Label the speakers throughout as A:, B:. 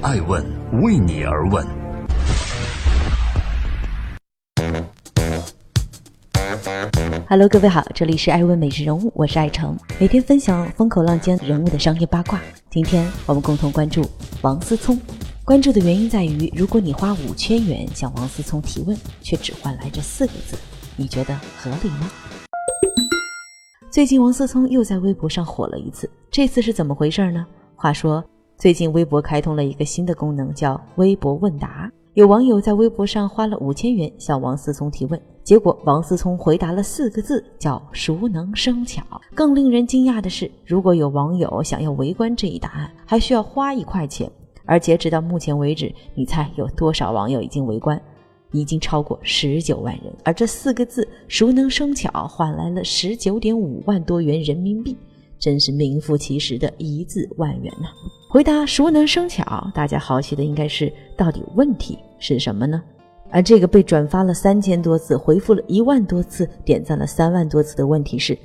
A: 爱问为你而问。
B: Hello，各位好，这里是爱问每日人物，我是爱成，每天分享风口浪尖人物的商业八卦。今天我们共同关注王思聪。关注的原因在于，如果你花五千元向王思聪提问，却只换来这四个字，你觉得合理吗？最近王思聪又在微博上火了一次，这次是怎么回事呢？话说。最近微博开通了一个新的功能，叫微博问答。有网友在微博上花了五千元向王思聪提问，结果王思聪回答了四个字，叫“熟能生巧”。更令人惊讶的是，如果有网友想要围观这一答案，还需要花一块钱。而截止到目前为止，你猜有多少网友已经围观？已经超过十九万人。而这四个字“熟能生巧”换来了十九点五万多元人民币。真是名副其实的一字万元呐！回答熟能生巧，大家好奇的应该是到底问题是什么呢？而这个被转发了三千多次、回复了一万多次、点赞了三万多次的问题是：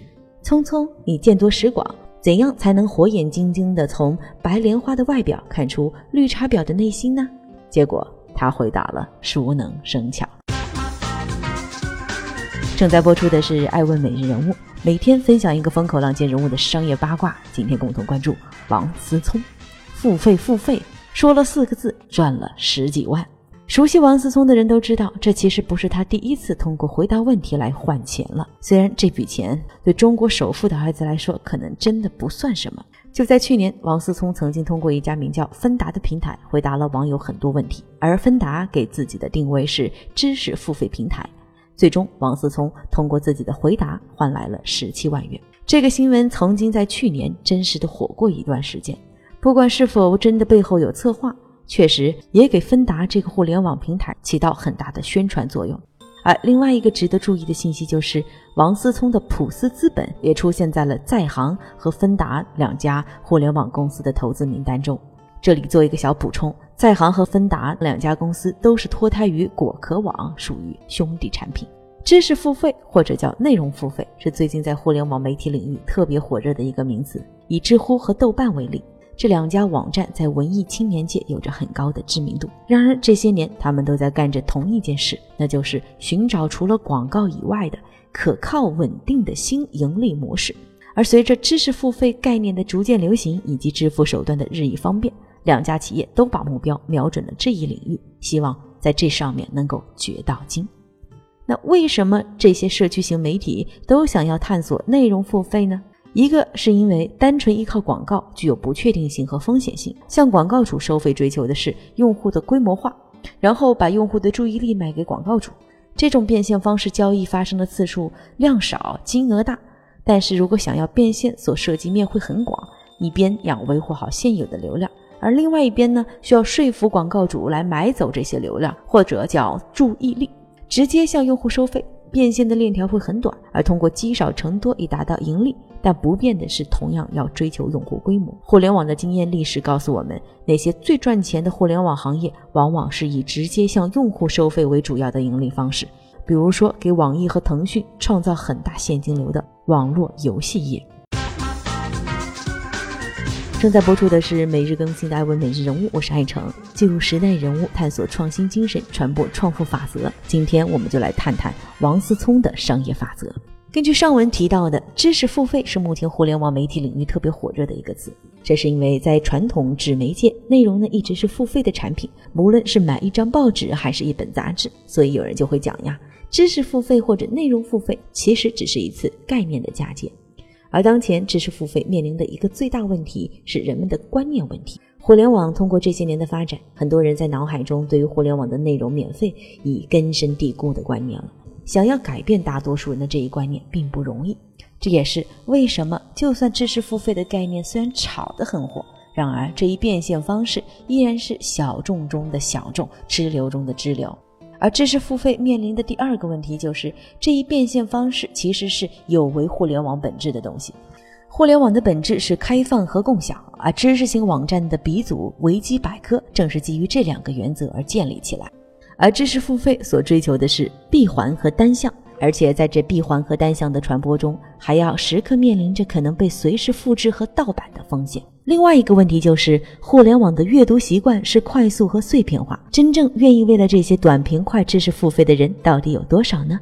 B: 聪聪，你见多识广，怎样才能火眼金睛地从白莲花的外表看出绿茶婊的内心呢？结果他回答了熟能生巧。正在播出的是《爱问每日人物》，每天分享一个风口浪尖人物的商业八卦。今天共同关注王思聪，付费付费，说了四个字，赚了十几万。熟悉王思聪的人都知道，这其实不是他第一次通过回答问题来换钱了。虽然这笔钱对中国首富的儿子来说，可能真的不算什么。就在去年，王思聪曾经通过一家名叫芬达的平台回答了网友很多问题，而芬达给自己的定位是知识付费平台。最终，王思聪通过自己的回答换来了十七万元。这个新闻曾经在去年真实的火过一段时间。不管是否真的背后有策划，确实也给芬达这个互联网平台起到很大的宣传作用。而另外一个值得注意的信息就是，王思聪的普思资本也出现在了在行和芬达两家互联网公司的投资名单中。这里做一个小补充。在行和芬达两家公司都是脱胎于果壳网，属于兄弟产品。知识付费或者叫内容付费，是最近在互联网媒体领域特别火热的一个名词。以知乎和豆瓣为例，这两家网站在文艺青年界有着很高的知名度。然而这些年，他们都在干着同一件事，那就是寻找除了广告以外的可靠稳定的新盈利模式。而随着知识付费概念的逐渐流行，以及支付手段的日益方便。两家企业都把目标瞄准了这一领域，希望在这上面能够掘到金。那为什么这些社区型媒体都想要探索内容付费呢？一个是因为单纯依靠广告具有不确定性和风险性，向广告主收费追求的是用户的规模化，然后把用户的注意力卖给广告主。这种变现方式交易发生的次数量少，金额大，但是如果想要变现，所涉及面会很广，一边要维护好现有的流量。而另外一边呢，需要说服广告主来买走这些流量，或者叫注意力，直接向用户收费，变现的链条会很短。而通过积少成多以达到盈利，但不变的是同样要追求用户规模。互联网的经验历史告诉我们，那些最赚钱的互联网行业，往往是以直接向用户收费为主要的盈利方式。比如说，给网易和腾讯创造很大现金流的网络游戏业。正在播出的是每日更新的《艾文每日人物》，我是爱成，记录时代人物，探索创新精神，传播创富法则。今天我们就来探探王思聪的商业法则。根据上文提到的，知识付费是目前互联网媒体领域特别火热的一个词。这是因为在传统纸媒介，内容呢一直是付费的产品，无论是买一张报纸还是一本杂志，所以有人就会讲呀，知识付费或者内容付费，其实只是一次概念的嫁接。而当前知识付费面临的一个最大问题是人们的观念问题。互联网通过这些年的发展，很多人在脑海中对于互联网的内容免费已根深蒂固的观念了。想要改变大多数人的这一观念并不容易。这也是为什么就算知识付费的概念虽然炒得很火，然而这一变现方式依然是小众中的小众，支流中的支流。而知识付费面临的第二个问题就是，这一变现方式其实是有违互联网本质的东西。互联网的本质是开放和共享，而知识型网站的鼻祖维基百科正是基于这两个原则而建立起来。而知识付费所追求的是闭环和单向，而且在这闭环和单向的传播中，还要时刻面临着可能被随时复制和盗版的风险。另外一个问题就是，互联网的阅读习惯是快速和碎片化，真正愿意为了这些短平快知识付费的人到底有多少呢？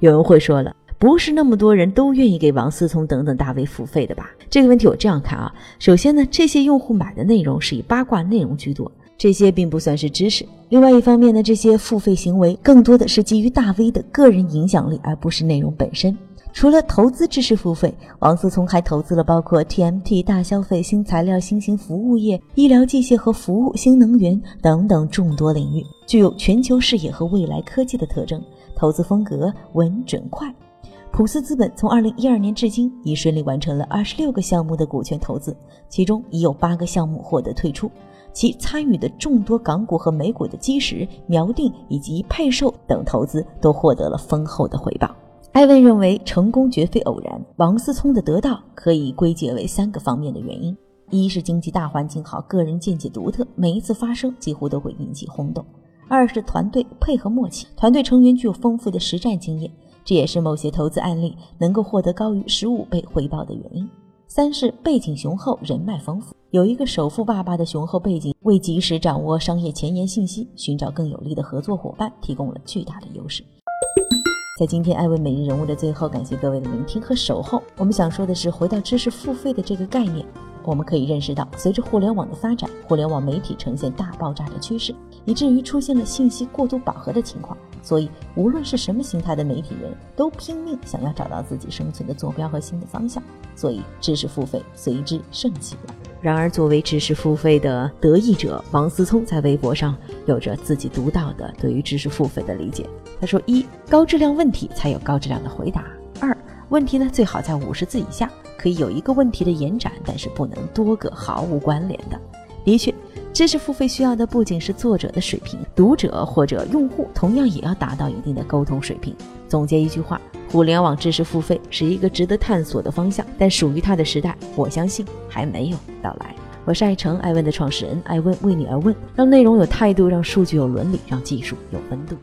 B: 有人会说了，不是那么多人都愿意给王思聪等等大 V 付费的吧？这个问题我这样看啊，首先呢，这些用户买的内容是以八卦内容居多。这些并不算是知识。另外一方面呢，这些付费行为更多的是基于大 V 的个人影响力，而不是内容本身。除了投资知识付费，王思聪还投资了包括 TMT、大消费、新材料、新型服务业、医疗器械和服务、新能源等等众多领域，具有全球视野和未来科技的特征。投资风格稳准快。普思资本从二零一二年至今已顺利完成了二十六个项目的股权投资，其中已有八个项目获得退出。其参与的众多港股和美股的基石、锚定以及配售等投资都获得了丰厚的回报。艾文认为，成功绝非偶然。王思聪的得到可以归结为三个方面的原因：一是经济大环境好，个人见解独特，每一次发声几乎都会引起轰动；二是团队配合默契，团队成员具有丰富的实战经验，这也是某些投资案例能够获得高于十五倍回报的原因。三是背景雄厚，人脉丰富，有一个首富爸爸的雄厚背景，为及时掌握商业前沿信息、寻找更有力的合作伙伴提供了巨大的优势。在今天艾问每日人物的最后，感谢各位的聆听和守候。我们想说的是，回到知识付费的这个概念。我们可以认识到，随着互联网的发展，互联网媒体呈现大爆炸的趋势，以至于出现了信息过度饱和的情况。所以，无论是什么形态的媒体人，都拼命想要找到自己生存的坐标和新的方向。所以，知识付费随之盛行了。然而，作为知识付费的得益者，王思聪在微博上有着自己独到的对于知识付费的理解。他说：一、高质量问题才有高质量的回答；二、问题呢最好在五十字以下。可以有一个问题的延展，但是不能多个毫无关联的。的确，知识付费需要的不仅是作者的水平，读者或者用户同样也要达到一定的沟通水平。总结一句话：互联网知识付费是一个值得探索的方向，但属于它的时代，我相信还没有到来。我是爱成爱问的创始人，爱问为你而问，让内容有态度，让数据有伦理，让技术有温度。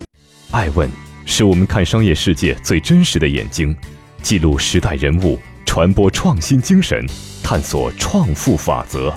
A: 爱问是我们看商业世界最真实的眼睛，记录时代人物。传播创新精神，探索创富法则。